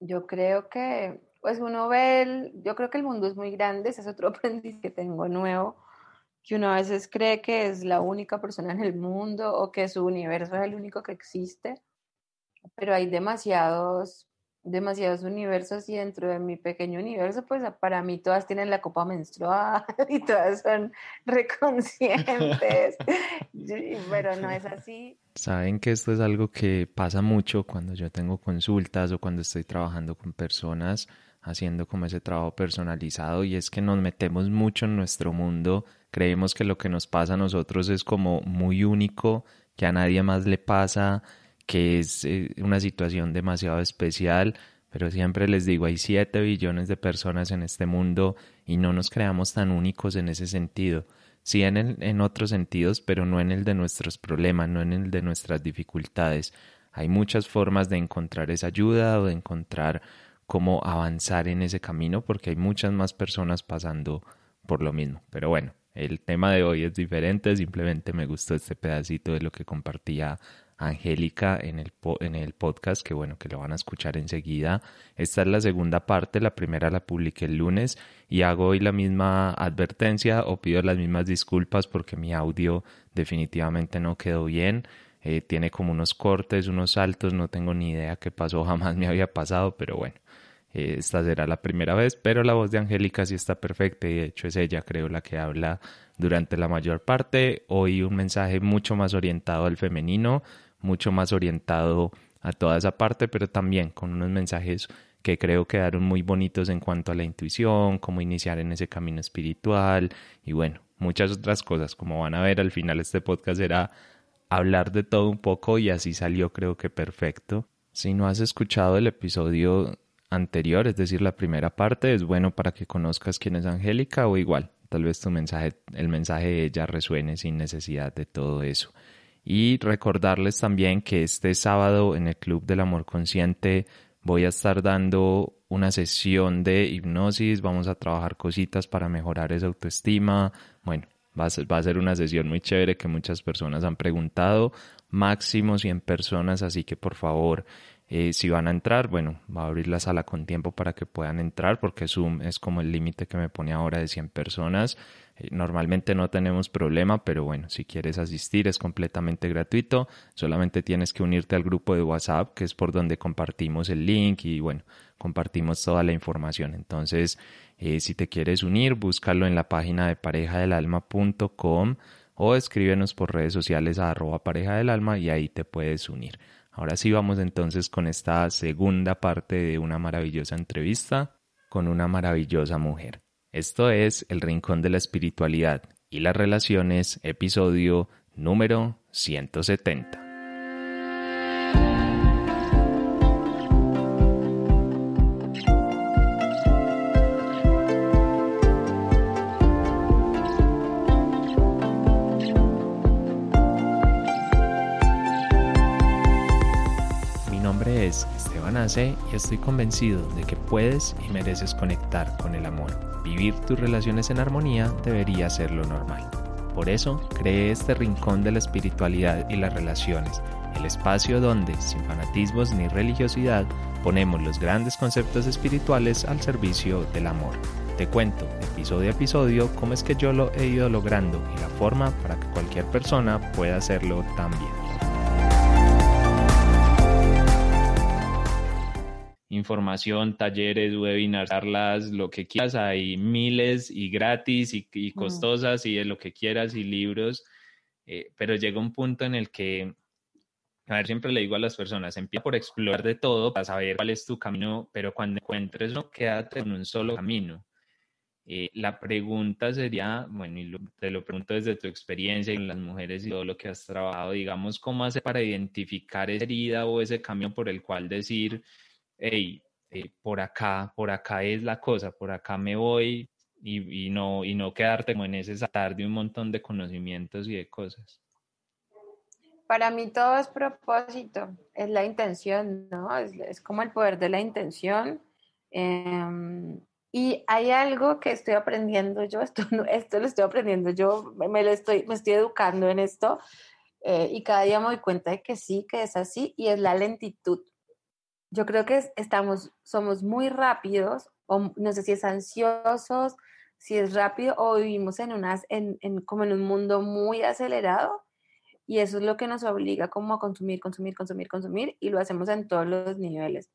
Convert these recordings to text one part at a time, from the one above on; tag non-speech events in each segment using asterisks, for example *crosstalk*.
Yo creo que, pues uno ve, el, yo creo que el mundo es muy grande, ese es otro *laughs* aprendiz que tengo nuevo, que uno a veces cree que es la única persona en el mundo o que su universo es el único que existe, pero hay demasiados demasiados universos y dentro de mi pequeño universo, pues para mí todas tienen la copa menstrual *laughs* y todas son *laughs* reconscientes, *laughs* pero no es así. Saben que esto es algo que pasa mucho cuando yo tengo consultas o cuando estoy trabajando con personas haciendo como ese trabajo personalizado y es que nos metemos mucho en nuestro mundo, creemos que lo que nos pasa a nosotros es como muy único, que a nadie más le pasa, que es eh, una situación demasiado especial, pero siempre les digo, hay 7 billones de personas en este mundo y no nos creamos tan únicos en ese sentido. Sí en, en otros sentidos, pero no en el de nuestros problemas, no en el de nuestras dificultades. Hay muchas formas de encontrar esa ayuda o de encontrar cómo avanzar en ese camino porque hay muchas más personas pasando por lo mismo. Pero bueno, el tema de hoy es diferente, simplemente me gustó este pedacito de lo que compartía Angélica en el, en el podcast, que bueno, que lo van a escuchar enseguida. Esta es la segunda parte, la primera la publiqué el lunes y hago hoy la misma advertencia o pido las mismas disculpas porque mi audio definitivamente no quedó bien. Eh, tiene como unos cortes, unos saltos, no tengo ni idea qué pasó, *laughs* jamás me había pasado, pero bueno, eh, esta será la primera vez, pero la voz de Angélica sí está perfecta y de hecho es ella, creo, la que habla durante la mayor parte. Hoy un mensaje mucho más orientado al femenino, mucho más orientado a toda esa parte, pero también con unos mensajes que creo quedaron muy bonitos en cuanto a la intuición, cómo iniciar en ese camino espiritual y bueno, muchas otras cosas. Como van a ver, al final este podcast era hablar de todo un poco y así salió creo que perfecto. Si no has escuchado el episodio anterior, es decir, la primera parte, es bueno para que conozcas quién es Angélica o igual, tal vez tu mensaje, el mensaje de ella resuene sin necesidad de todo eso. Y recordarles también que este sábado en el Club del Amor Consciente voy a estar dando una sesión de hipnosis, vamos a trabajar cositas para mejorar esa autoestima. Bueno, va a ser, va a ser una sesión muy chévere que muchas personas han preguntado, máximo 100 personas, así que por favor, eh, si van a entrar, bueno, va a abrir la sala con tiempo para que puedan entrar porque Zoom es como el límite que me pone ahora de 100 personas. Eh, normalmente no tenemos problema, pero bueno, si quieres asistir es completamente gratuito. Solamente tienes que unirte al grupo de WhatsApp, que es por donde compartimos el link y bueno, compartimos toda la información. Entonces, eh, si te quieres unir, búscalo en la página de parejadelalma.com o escríbenos por redes sociales a arroba pareja del alma y ahí te puedes unir. Ahora sí vamos entonces con esta segunda parte de una maravillosa entrevista con una maravillosa mujer. Esto es El Rincón de la Espiritualidad y las Relaciones, episodio número 170. Ace y estoy convencido de que puedes y mereces conectar con el amor Vivir tus relaciones en armonía debería ser lo normal. Por eso, creé este rincón de la espiritualidad y las relaciones, el espacio donde, sin fanatismos ni religiosidad, ponemos los grandes conceptos espirituales al servicio del amor. Te cuento, episodio a episodio, cómo es que yo lo he ido logrando y la forma para que cualquier persona pueda hacerlo también. Información, talleres, webinars, charlas, lo que quieras. Hay miles y gratis y, mm. costosas y de lo que quieras y libros. Eh, pero llega un punto en el que, a ver, siempre le digo a las personas, empieza por explorar de todo para saber cuál es tu camino, pero cuando encuentres no, quédate en un solo camino. Eh, la pregunta sería, bueno, y te lo pregunto desde tu experiencia en las mujeres y todo lo que has trabajado, digamos, ¿cómo hace para identificar esa herida o ese camino por el cual decir, hey, eh, por acá, por acá es la cosa, por acá me voy y, no, y no quedarte como en ese saltar de un montón de conocimientos y de cosas. Para mí todo es propósito, es la intención, ¿no? Es, como el poder de la intención. Em, y hay algo que estoy aprendiendo yo, *laughs* esto, esto lo estoy aprendiendo yo, me, lo estoy, me estoy educando en esto eh, y cada día me doy cuenta de que sí, que es así y es la lentitud yo creo que estamos, somos muy rápidos, o no sé si es ansiosos, si es rápido, o vivimos en unas, en, como en un mundo muy acelerado, y eso es lo que nos obliga como a consumir, consumir, consumir, consumir, y lo hacemos en todos los niveles.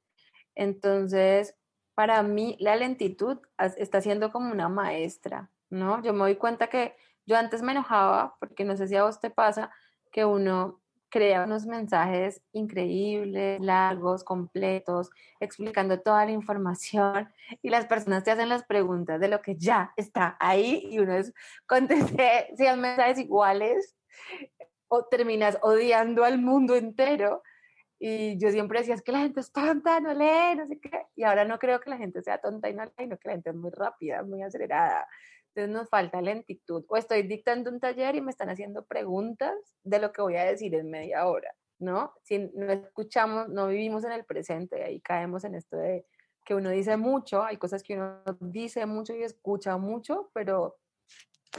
Entonces, para mí, la lentitud está siendo como una maestra, ¿no? Yo me doy cuenta que yo antes me enojaba, porque no sé si a vos te pasa, que uno crea unos mensajes increíbles, largos, completos, explicando toda la información y las personas te hacen las preguntas de lo que ya está ahí y uno es, contesté *laughs* 100 mensajes iguales o terminas odiando al mundo entero. Y yo siempre decía, es que la gente es tonta, no lee, no sé qué. Y ahora no creo que la gente sea tonta y no lee, sino que la gente es muy rápida, muy acelerada. Entonces nos falta lentitud. O estoy dictando un taller y me están haciendo preguntas de lo que voy a decir en media hora, ¿no? Si no escuchamos, no vivimos en el presente, ahí caemos en esto de que uno dice mucho, hay cosas que uno dice mucho y escucha mucho, pero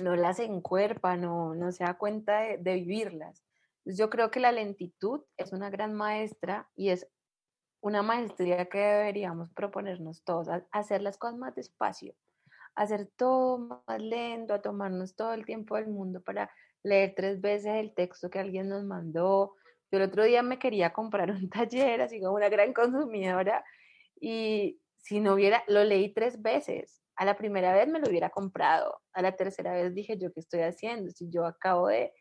no las encuerpa, no, no se da cuenta de, de vivirlas. Yo creo que la lentitud es una gran maestra y es una maestría que deberíamos proponernos todos, hacer las cosas más despacio, hacer todo más lento, a tomarnos todo el tiempo del mundo para leer tres veces el texto que alguien nos mandó. Yo el otro día me quería comprar un *laughs* taller, así como una gran consumidora, y si no hubiera, lo leí tres veces. A la primera vez me lo hubiera comprado, a la tercera vez dije yo, ¿qué estoy haciendo? Si yo acabo de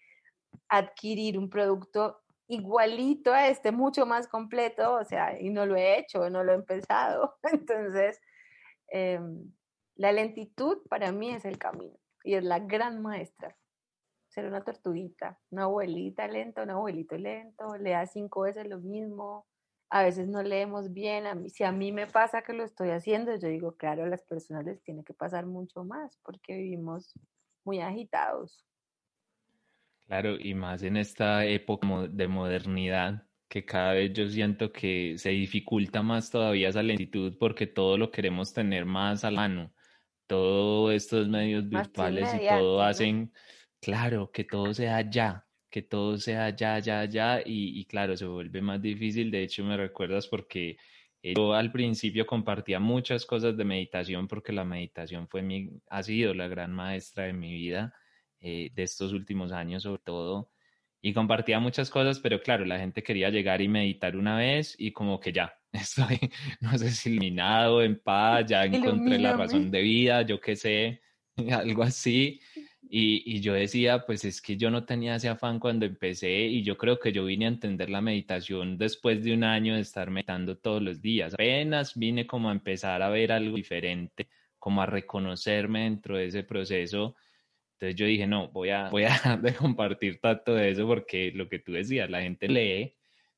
adquirir un producto igualito a este, mucho más completo, o sea, y no lo he hecho, no lo he empezado. *laughs* Entonces, eh, la lentitud para mí es el camino y es la gran maestra. Ser una tortuguita, una abuelita lenta, un abuelito lento, lea cinco veces lo mismo. A veces no leemos bien. A mí, si a mí me pasa que lo estoy haciendo, yo digo, claro, a las personas les tiene que pasar mucho más porque vivimos muy agitados. Claro, y más en esta época de modernidad, que cada vez yo siento que se dificulta más todavía esa lentitud porque todo lo queremos tener más a la mano todos estos medios virtuales y todo hacen, claro, que todo sea ya, que todo sea ya, ya, ya, y, claro, se vuelve más difícil. De hecho, me recuerdas porque yo al principio compartía muchas cosas de meditación porque la meditación fue mi, ha sido la gran maestra de mi vida, eh, de estos últimos años sobre todo y compartía muchas cosas, pero claro, la gente quería llegar y meditar una vez y como que ya, estoy, *laughs* no sé si iluminado, en paz, ya *laughs* encontré la razón de vida, yo qué sé, *laughs* algo así. Y, y, yo decía, pues es que yo no tenía ese afán cuando empecé y yo creo que yo vine a entender la meditación después de un año de estar meditando todos los días. Apenas vine como a empezar a ver algo diferente, como a reconocerme dentro de ese proceso entonces yo dije, no, voy a, voy a dejar de compartir tanto de eso porque lo que tú decías, la gente lee,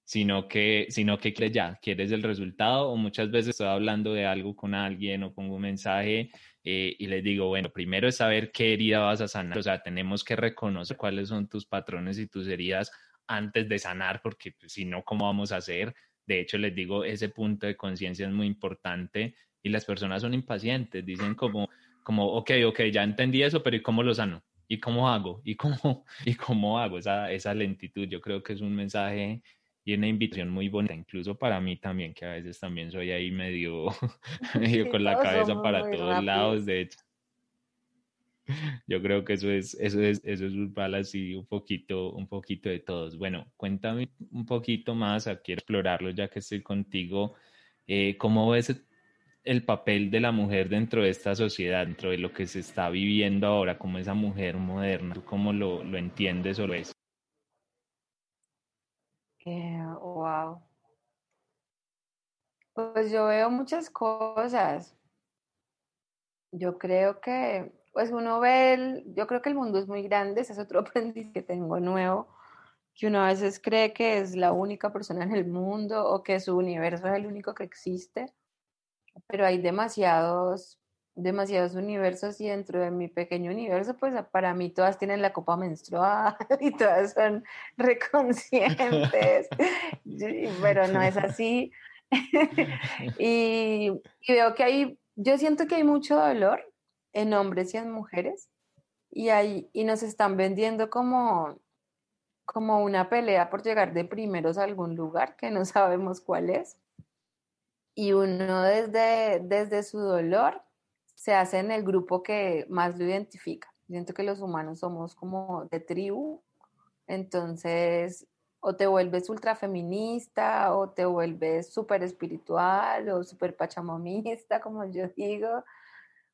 sino que, sino que ya, quieres el resultado o muchas veces estoy hablando de algo con alguien o pongo un mensaje eh, y les digo, bueno, primero es saber qué herida vas a sanar, o sea, tenemos que reconocer cuáles son tus patrones y tus heridas antes de sanar, porque pues, si no, ¿cómo vamos a hacer? De hecho, les digo, ese punto de conciencia es muy importante y las personas son impacientes, dicen como, como, ok, ok, ya entendí eso, pero ¿y cómo lo sano? ¿Y cómo hago? ¿Y cómo, *laughs* y cómo hago esa, esa lentitud? Yo creo que es un mensaje y una invitación muy bonita, incluso para mí también, que a veces también soy ahí medio, *laughs* *laughs* medio con la cabeza para todos lados, de hecho. Yo creo que eso es, eso es, eso es un así un poquito, un poquito de todos. Bueno, cuéntame un poquito más, quiero explorarlo ya que estoy contigo. Eh, ¿Cómo ves el papel de la mujer dentro de esta sociedad, dentro de lo que se está viviendo ahora, como esa mujer moderna? ¿Tú cómo lo, lo entiendes o lo ves? Eh, Pues yo veo muchas cosas. Yo creo que, pues uno ve, el, yo creo que el mundo es muy grande, ese es otro *laughs* aprendiz que tengo nuevo, que uno a veces cree que es la única persona en el mundo o que su universo es el único que existe pero hay demasiados, demasiados universos y dentro de mi pequeño universo, pues para mí todas tienen la copa menstrual *laughs* y todas son reconscientes, pero no es así. *laughs* y, veo que hay, yo siento que hay mucho dolor en hombres y en mujeres y, hay, y nos están vendiendo como, como una pelea por llegar de primeros a algún lugar que no sabemos cuál es y uno desde, desde su dolor se hace en el grupo que más lo identifica. Siento que los humanos somos como de tribu, entonces o te vuelves ultra feminista o te vuelves súper espiritual o súper pachamamista, como yo *laughs* digo,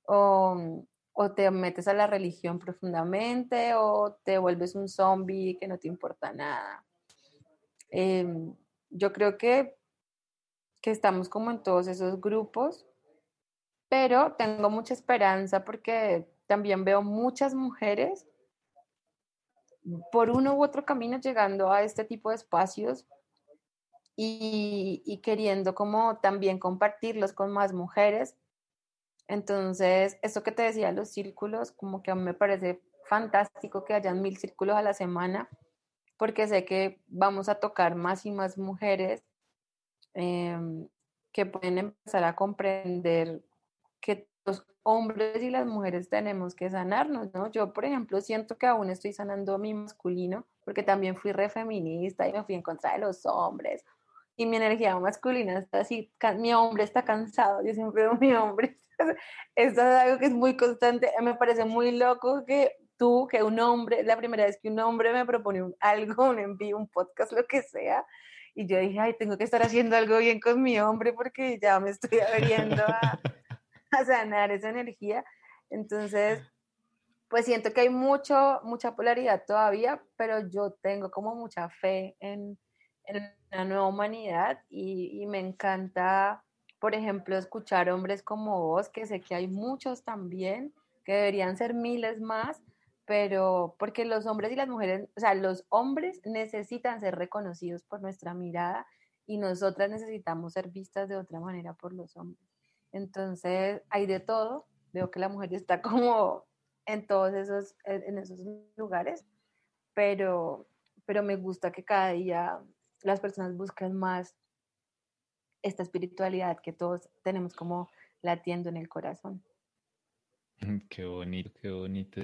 o, o, te metes a la religión profundamente o te vuelves un zombie que no te importa nada. Em, yo creo que, que estamos como en todos esos grupos, pero tengo mucha esperanza porque también veo muchas mujeres por uno u otro camino llegando a este tipo de espacios y, queriendo como también compartirlos con más mujeres. Entonces, eso que te decía, los círculos, como que a mí me parece fantástico que hayan mil círculos a la semana, porque sé que vamos a tocar más y más mujeres em, que pueden empezar a comprender que los hombres y las mujeres tenemos que sanarnos, ¿no? Yo, por ejemplo, siento que aún estoy sanando mi masculino, porque también fui re feminista y me fui en contra de los hombres. Y mi energía masculina está así, mi hombre está cansado, yo siempre digo, mi hombre, *laughs* esto es algo que es muy constante, me parece muy loco que tú, que un hombre, la primera vez que un hombre me propone *laughs* algo, un envío, un podcast, lo que sea, y yo dije, ay, tengo que estar haciendo algo bien con mi hombre porque ya me estoy abriendo a, a sanar esa energía. Entonces, pues siento que hay mucho, mucha polaridad todavía, pero yo tengo como mucha fe en, en la nueva humanidad y, y, me encanta, por ejemplo, escuchar hombres como vos, que sé que hay muchos también, que deberían ser miles más, pero porque los hombres y las mujeres, o sea, los hombres necesitan ser reconocidos por nuestra mirada y nosotras necesitamos ser vistas de otra manera por los hombres. Entonces, hay de todo. Veo que la mujer está *laughs* como en todos esos, en esos lugares, pero, pero me gusta que cada día las personas busquen más esta espiritualidad que todos tenemos como latiendo en el corazón. *laughs* Qué bonito, qué bonito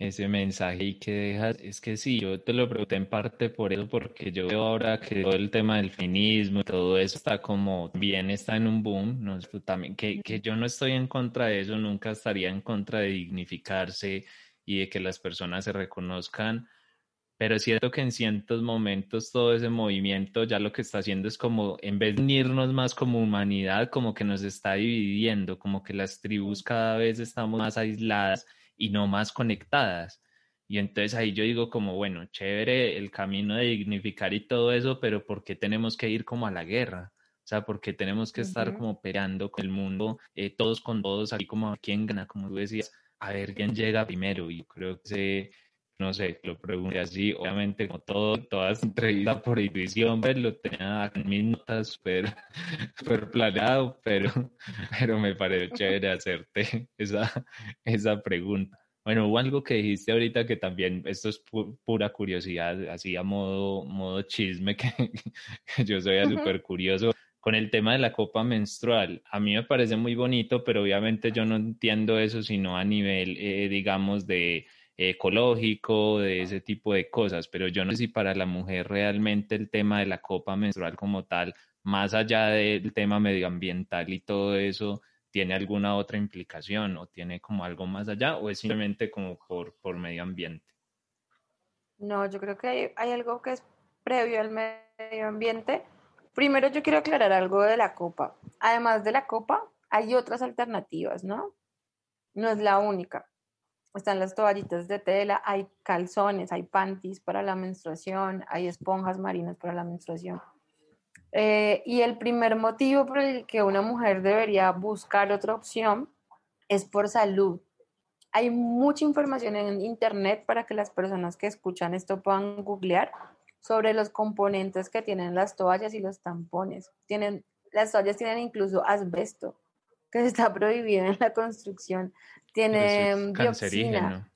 ese mensaje y que dejas, es que sí, yo te lo pregunté en parte por eso, porque yo veo ahora que todo el tema del feminismo todo eso está como bien, está en un boom, ¿no? también, que, que yo no estoy en contra de eso, nunca estaría en contra de dignificarse y de que las personas se reconozcan, pero es cierto que en ciertos momentos todo ese movimiento ya lo que está haciendo es como, en vez de unirnos más como humanidad, como que nos está dividiendo, como que las tribus cada vez estamos más aisladas y no más conectadas. Y entonces ahí yo digo como, bueno, chévere el camino de dignificar y todo eso, pero ¿por qué tenemos que ir como a la guerra? O sea, ¿por qué tenemos que estar como peleando con el mundo, eh, todos con todos, aquí como quién gana, como tú decías, a ver quién llega primero. Y creo que, no sé, lo pregunté así, obviamente como todo, todas entrevistas por intuición, pues lo tenía en mis notas súper *laughs* planeado, pero, *laughs* pero me pareció chévere hacerte esa, esa pregunta. Bueno, hubo algo que dijiste ahorita que también, esto es pura curiosidad, así a modo, modo chisme, *laughs* que, yo soy súper curioso con el tema de la copa menstrual. A mí me parece muy bonito, pero obviamente yo no entiendo eso sino a nivel, eh, digamos, de ecológico, de ese tipo de cosas, pero yo no sé si para la mujer realmente el tema de la copa menstrual como tal, más allá del tema medioambiental y todo eso, tiene alguna otra implicación o tiene como algo más allá o es simplemente como por, por medio ambiente. No, yo creo que hay, hay algo que es previo al medio ambiente. Primero yo quiero aclarar algo de la copa. Además de la copa, hay otras alternativas, ¿no? No es la única están las toallitas de tela, hay calzones, hay panties para la menstruación, hay esponjas marinas para la menstruación. Eh, y el primer motivo por el que una mujer debería buscar otra opción es por salud. Hay mucha información en internet para que las personas que escuchan esto puedan googlear sobre los componentes que tienen las toallas y los tampones. Tienen, las toallas tienen incluso asbesto, que está prohibido en la construcción tiene es dioxina.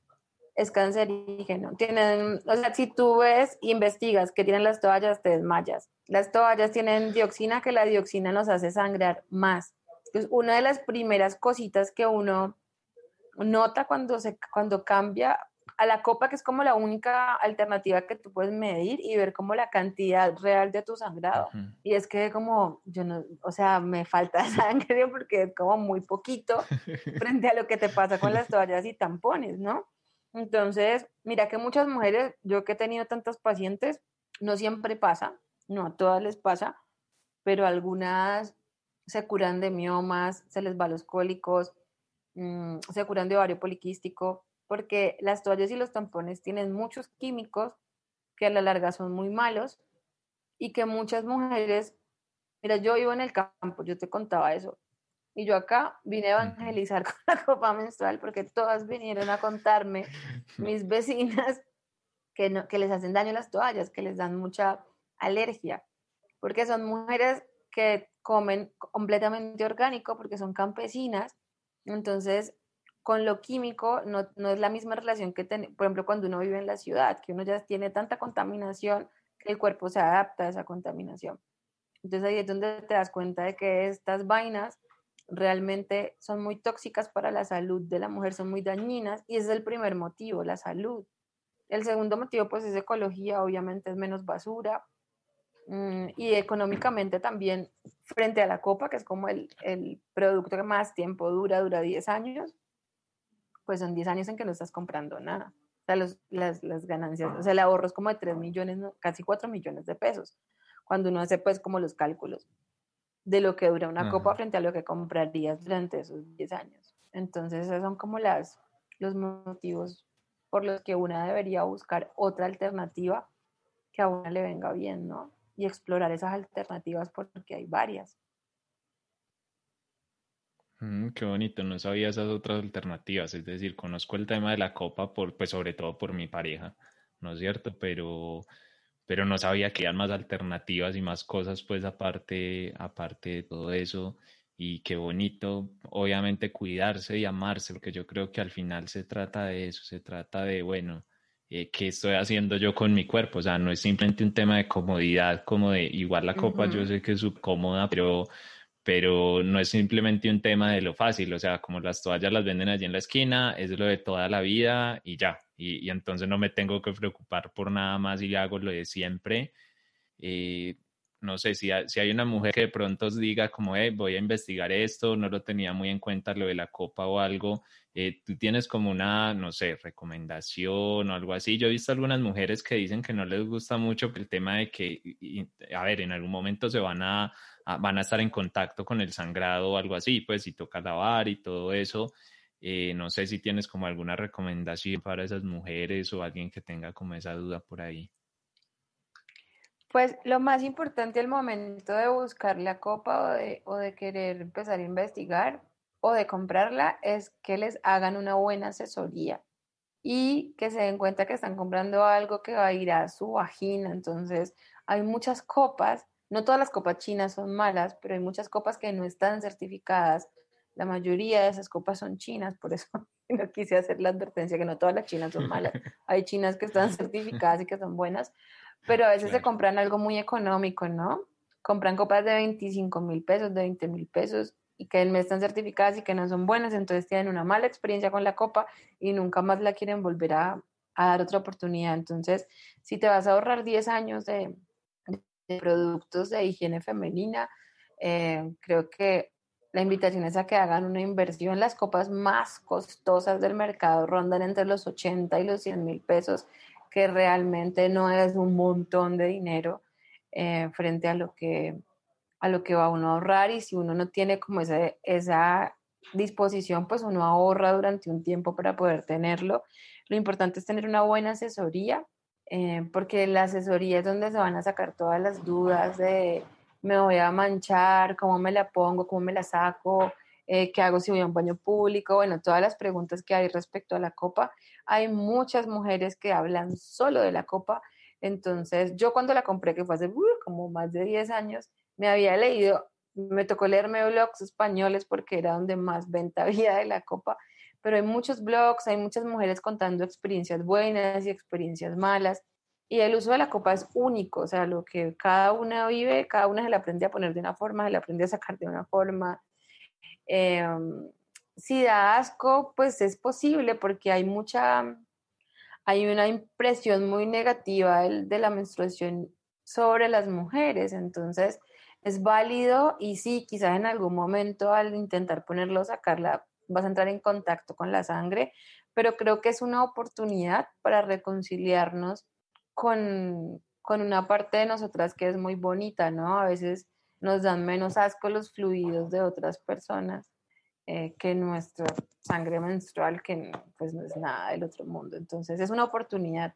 Es cancerígeno. Tienen, o sea, si tú ves, investigas que tienen las toallas, te desmayas. Las toallas tienen dioxina, que la dioxina nos hace sangrar más. Es una de las primeras cositas que uno nota cuando, se, cuando cambia a la copa, que es como la única alternativa que tú puedes medir y ver como la cantidad real de tu sangrado. Y es que como, yo no, o sea, me falta *laughs* sangre porque es como muy poquito *laughs* frente a lo que te pasa con las toallas y tampones, ¿no? Entonces, mira que muchas mujeres, yo que he tenido tantos pacientes, no siempre pasa, no a todas les pasa, pero algunas se curan de miomas, se les va los cólicos, mm, se curan de ovario poliquístico, porque las toallas y los tampones tienen muchos químicos que a la larga son muy malos y que muchas mujeres, mira, yo vivo en el campo, yo te contaba eso, y yo acá vine a evangelizar *laughs* con la copa menstrual porque todas vinieron a contarme, *laughs* mis vecinas, que, no, que les hacen daño las toallas, que les dan mucha alergia, porque son mujeres que comen completamente orgánico, porque son campesinas, entonces con lo químico no, no es la misma relación que, ten, por ejemplo, cuando uno vive en la ciudad, que uno ya tiene tanta contaminación que el cuerpo se adapta a esa contaminación. Entonces ahí es donde te das cuenta de que estas vainas realmente son muy tóxicas para la salud de la mujer, son muy dañinas y ese es el primer motivo, la salud. El segundo motivo pues es ecología, obviamente es menos basura mm, y económicamente también frente a la copa, que es como el, el producto que más tiempo dura, dura 10 años, pues son 10 años en que no estás comprando nada. O sea, los, las, las, ganancias, o sea, el ahorro es como de 3 millones, casi 4 millones de pesos, cuando uno hace pues como los cálculos de lo que dura una copa frente a lo que comprarías durante esos 10 años. Entonces, esos son como las, los motivos por los que una debería buscar otra alternativa que a una le venga bien, ¿no? Y explorar esas alternativas porque hay varias. Mm, qué bonito, no sabía esas otras alternativas, es decir, conozco el tema de la copa por, pues sobre todo por mi pareja, ¿no es cierto? Pero, pero no sabía que había más alternativas y más cosas, pues aparte, aparte de todo eso. Y qué bonito, obviamente, cuidarse y amarse, porque yo creo que al final se trata de eso, se trata de, bueno, eh, ¿qué estoy haciendo yo con mi cuerpo? O sea, no es simplemente un tema de comodidad, como de, igual la copa, yo sé que es subcómoda, pero pero no es simplemente un tema de lo fácil, o sea, como las toallas las venden allí en la esquina, es lo de toda la vida y ya, y, entonces no me tengo que preocupar por nada más y hago lo de siempre. Eh, no sé, si, si hay una mujer que de pronto os diga como, eh, voy a investigar esto, no lo tenía muy en cuenta lo de la copa o algo, eh, tú tienes como una, no sé, recomendación o algo así. Yo he visto algunas mujeres que dicen que no les gusta mucho el tema de que, a ver, en algún momento se van a van a estar en contacto con el sangrado o algo así, pues si toca lavar y todo eso. Eh, no sé si tienes como alguna recomendación para esas mujeres o alguien que tenga como esa duda por ahí. Pues lo más importante al momento de buscar la copa o de, o de querer empezar a investigar o de comprarla es que les hagan una buena asesoría y que se den cuenta que están comprando algo que va a ir a su vagina. Entonces, hay muchas copas no todas las copas chinas son malas, pero hay muchas copas que no están certificadas. La mayoría de esas copas son chinas, por eso *laughs* no quise hacer la advertencia que no todas las chinas son malas. *laughs* Hay chinas que están certificadas y que son buenas, pero a veces se compran algo muy económico, ¿no? Compran copas de 25 mil pesos, de 20 mil pesos y que no están certificadas y que no son buenas, entonces tienen una mala experiencia con la copa y nunca más la quieren volver a, a dar otra oportunidad. Entonces, si te vas a ahorrar 10 años de, de productos de higiene femenina. Eh, creo que la invitación es a que hagan una inversión. Las copas más costosas del mercado rondan entre los 80 y los 100 mil pesos, que realmente no es un montón de dinero eh, frente a lo, que, a lo que va uno a ahorrar. Y si uno no tiene como esa, esa disposición, pues uno ahorra durante un tiempo para poder tenerlo. Lo importante es tener una buena asesoría eh, porque la asesoría es donde se van a sacar todas las dudas de me voy a manchar, cómo me la pongo, cómo me la saco, eh, qué hago si voy a un baño público, bueno, todas las preguntas que hay respecto a la copa. Hay muchas mujeres que hablan solo de la copa, entonces yo cuando la compré, que fue hace uh, como más de 10 años, me había leído, me tocó leerme blogs españoles porque era donde más venta *laughs* había de la copa pero hay muchos blogs, hay muchas mujeres contando experiencias buenas y experiencias malas. Y el uso de la copa es único, o sea, lo que cada una vive, cada una se la aprende a poner de una forma, se la aprende a sacar de una forma. Em, si da asco, pues es posible porque hay mucha, hay una impresión muy negativa de la menstruación sobre las mujeres. Entonces, es válido y sí, quizás en algún momento al intentar ponerlo, sacarla, vas a entrar en contacto con la sangre, pero creo que es una oportunidad para reconciliarnos con, con una parte de nosotras que es muy bonita, ¿no? A veces nos dan menos asco los fluidos de otras personas eh, que nuestra sangre menstrual, que pues no es nada del otro mundo. Entonces es una oportunidad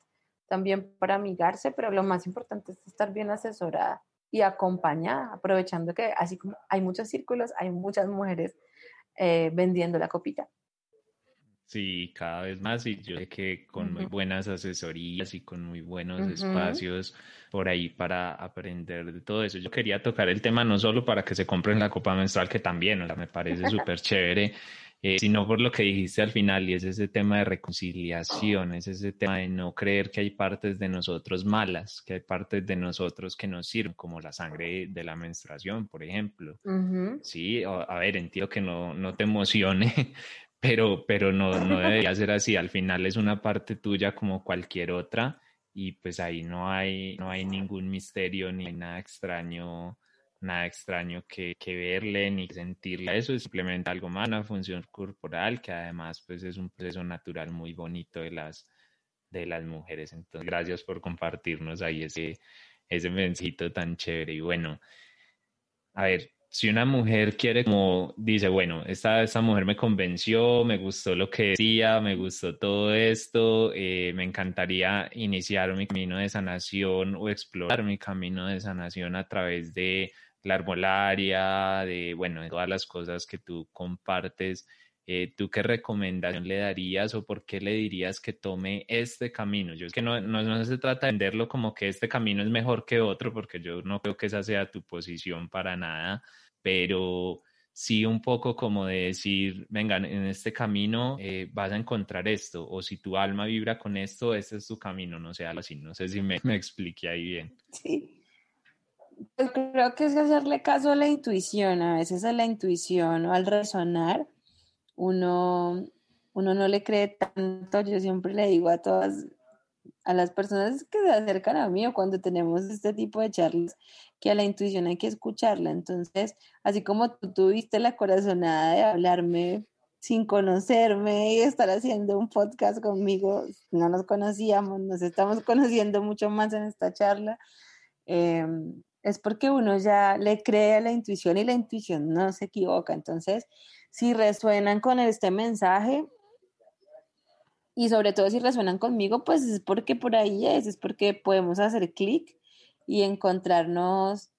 también para amigarse, pero lo más importante es estar bien asesorada y acompañada, aprovechando que así como hay muchos círculos, hay muchas mujeres eh, vendiendo la copita. Sí, cada vez más y yo sé que con muy buenas asesorías y con muy buenos espacios por ahí para aprender de todo eso. Yo quería tocar el tema no solo para que se compren la copa menstrual, que también, o sea, me parece *laughs* súper chévere, eh, sino por lo que dijiste al final y es ese tema de reconciliación, es ese tema de no creer que hay partes de nosotros malas, que hay partes de nosotros que nos sirven, como la sangre de la menstruación, por ejemplo. Sí, a ver, entiendo que no, no te emocione, *laughs* pero, pero no, no debería ser así. Al final es una parte tuya como cualquier otra y pues ahí no hay, no hay ningún misterio ni nada extraño, nada extraño que, que verle ni sentirle. Eso es simplemente algo más, una función corporal que además pues es un proceso natural muy bonito de las, de las mujeres. Entonces, gracias por compartirnos ahí ese, ese mensajito tan chévere. Y bueno, a ver, si una mujer quiere como dice, bueno, esta, esta mujer me convenció, me gustó lo que decía, me gustó todo esto, eh, me encantaría iniciar mi camino de sanación o explorar mi camino de sanación a través de la arbolaria, de, bueno, de todas las cosas que tú compartes. Eh, ¿Tú qué recomendación le darías o por qué le dirías que tome este camino? Yo es que no, no, no, se trata de venderlo como que este camino es mejor que otro, porque yo no creo que esa sea tu posición para nada, pero sí un poco como de decir, vengan, en este camino eh, vas a encontrar esto, o si tu alma vibra con esto, este es tu camino, no sé, así, no sé si me, *laughs* me expliqué ahí bien. Sí. Pues creo que es hacerle caso a la intuición, a veces a la intuición o al resonar uno, uno no le cree tanto, yo siempre le digo a todas, a las personas que se acercan a mí o cuando tenemos este tipo de charlas, que a la intuición hay que escucharla. Entonces, así como tú tuviste la corazonada de hablarme sin conocerme y estar haciendo un podcast conmigo, no nos conocíamos, nos estamos conociendo mucho más en esta charla, em, es porque uno ya le cree a la intuición y la intuición no se equivoca. Entonces, si resuenan con este mensaje y sobre todo si resuenan conmigo, pues es porque por ahí es, es porque podemos hacer clic y encontrarnos,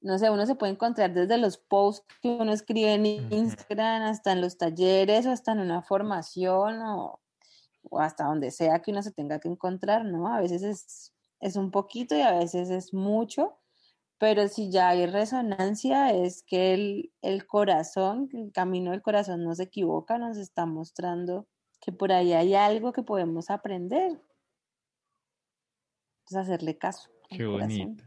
no sé, uno se puede encontrar desde los posts que uno escribe en Instagram hasta en los talleres o hasta en una formación o, o hasta donde sea que uno se tenga que encontrar, ¿no? A veces es, es un poquito y a veces es mucho pero si ya hay resonancia, es que el, el, corazón, el camino del corazón no se equivoca, nos está mostrando que por ahí hay algo que podemos aprender. Entonces, hacerle caso. Qué bonito.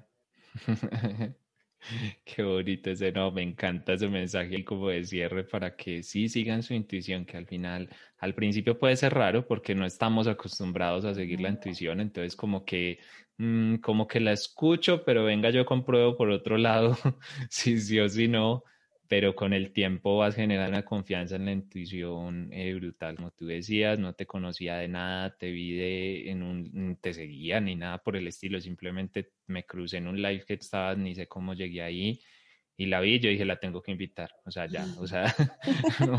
*laughs* *laughs* Qué bonito ese, no, me encanta ese mensaje como de cierre para que sí sigan su intuición, que al final, al principio puede ser raro porque no estamos acostumbrados a seguir la intuición, entonces como que Mm, como que la escucho, pero venga, yo compruebo por otro lado *laughs* si sí o si no, pero con el tiempo vas generando una confianza en la intuición eh, brutal. Como tú decías, no te conocía de nada, te vi de, en un, te seguía ni nada por el estilo, simplemente me crucé en un live que estabas, ni sé cómo llegué ahí y la vi, yo dije, la tengo que invitar, o sea, ya, o sea, *laughs* no,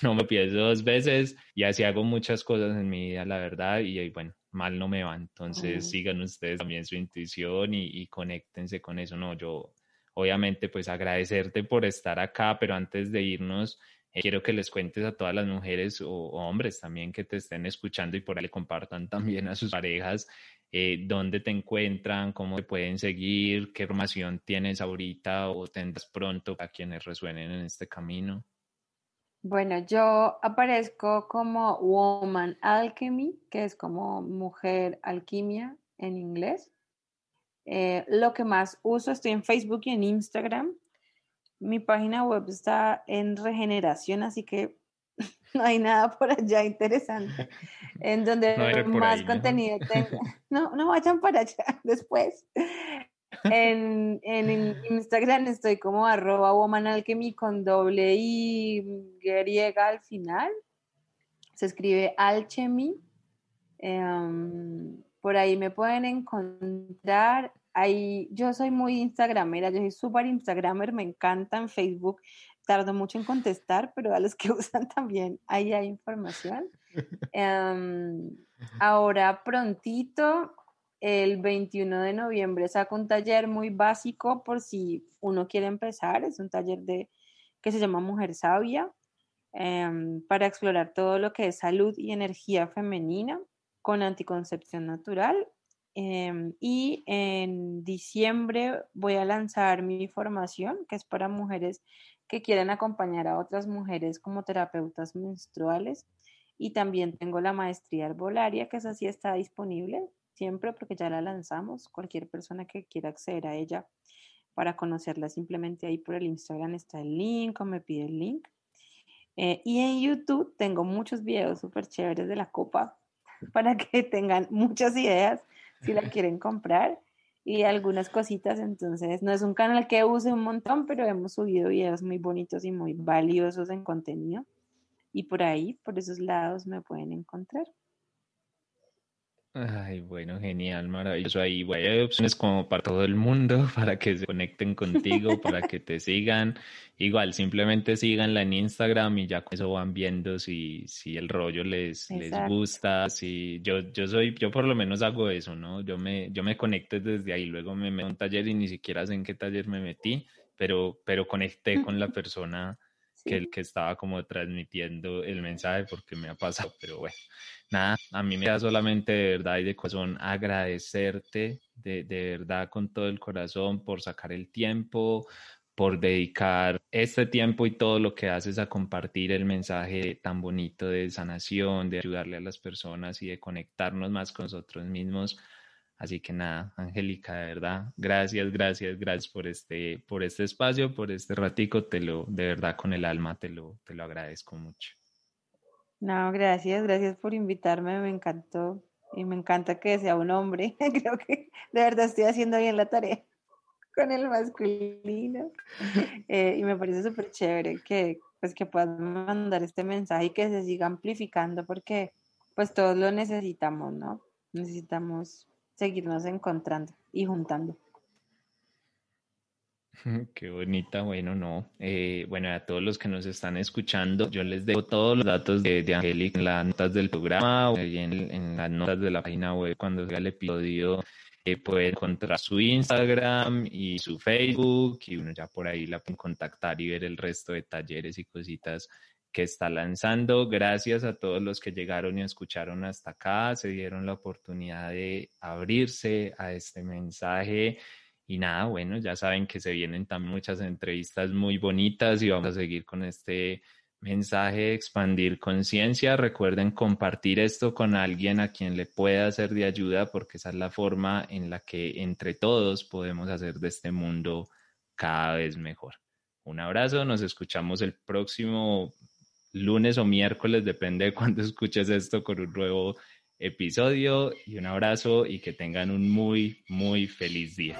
no, me pienso dos veces y así hago muchas cosas en mi vida, la verdad, y bueno, mal no me va. Entonces sigan ustedes también su intuición y, y conéctense con eso. No, yo obviamente pues agradecerte por estar acá, pero antes de irnos, eh, quiero que les cuentes a todas las mujeres o, hombres también que te estén escuchando y por ahí le compartan también a sus parejas eh, dónde te encuentran, cómo te pueden seguir, qué formación tienes ahorita o tendrás pronto a quienes resuenen en este camino. Bueno, yo aparezco como Woman Alchemy, que es como mujer alquimia en inglés. Eh, lo que más uso, estoy en Facebook y en Instagram. Mi página web está en regeneración, así que *laughs* no hay nada por allá interesante en donde *laughs* más contenido tenga. *laughs* No, no vayan para allá después. En, Instagram estoy como arroba womanalchemy con doble I griega al final. Se escribe alchemy. Em, por ahí me pueden encontrar. Ahí, yo soy muy instagramera, yo soy súper instagramer, me encanta en Facebook. Tardo mucho en contestar, pero a los que *laughs* usan también ahí hay información. *laughs* Em, ahora prontito el 21 de noviembre saco un taller muy básico por si uno quiere empezar. Es un taller de, que se llama Mujer Sabia em, para explorar todo lo que es salud y energía femenina con anticoncepción natural. Em, y en diciembre voy a lanzar mi formación, que es para mujeres que quieren acompañar a otras mujeres como terapeutas menstruales. Y también tengo la maestría herbolaria, que esa sí está disponible siempre porque ya la lanzamos. Cualquier persona que quiera acceder a ella para conocerla, simplemente ahí por el Instagram está el link o me pide el link. Eh, y en YouTube tengo muchos videos súper chéveres de la copa *laughs* para que tengan muchas ideas si la quieren comprar y algunas cositas. Entonces, no es un canal que use un montón, pero hemos subido videos muy bonitos y muy valiosos en contenido. Y por ahí, por esos lados, me pueden encontrar. Ay, bueno, genial, maravilloso. Ahí hay opciones como para todo el mundo, *laughs* para que se conecten contigo, para que te sigan. Igual, simplemente síganla en Instagram y ya con eso van viendo si, si el rollo les, les gusta. Si yo, yo soy, yo por lo menos hago eso, ¿no? Yo me, yo me conecto desde ahí, luego me meto a un taller y ni siquiera sé en qué taller me metí, pero, pero conecté con la persona *laughs* que, el que estaba como transmitiendo el mensaje porque me ha pasado, pero bueno, nada, a mí me da solamente de verdad y de corazón agradecerte de, de verdad con todo el corazón por sacar el tiempo, por dedicar este tiempo y todo lo que haces a compartir el mensaje tan bonito de sanación, de ayudarle a las personas y de conectarnos más con nosotros mismos. Así que nada, Angélica, de verdad, gracias, gracias, gracias por este, por este espacio, por este ratico, te lo, de verdad con el alma te lo, te lo agradezco mucho. No, gracias, gracias por invitarme, me encantó y me encanta que sea un hombre. *laughs* Creo que de verdad estoy haciendo bien la tarea con el masculino *laughs* eh, y me parece súper chévere que pues que puedas mandar este mensaje y que se siga amplificando porque pues todos lo necesitamos, ¿no? Necesitamos seguirnos encontrando y juntando. *laughs* Qué bonita, bueno, no. Eh, bueno, a todos los que nos están escuchando, yo les dejo todos los datos de, de Angélica en las notas del programa o en, las notas de la página web cuando sea el episodio. Eh, puede encontrar su Instagram y su Facebook y uno ya por ahí la puede contactar y ver el resto de talleres y cositas que está lanzando. Gracias a todos los que llegaron y escucharon hasta acá, se dieron la oportunidad de abrirse a este mensaje. Y nada, bueno, ya saben que se vienen también muchas entrevistas muy bonitas y vamos a seguir con este mensaje expandir conciencia. Recuerden compartir esto con alguien a quien le pueda ser de ayuda porque esa es la forma en la que entre todos podemos hacer de este mundo cada vez mejor. Un abrazo, nos escuchamos el próximo lunes o miércoles, depende de cuándo *laughs* escuches esto con un nuevo episodio y un abrazo y que tengan un muy, muy feliz día.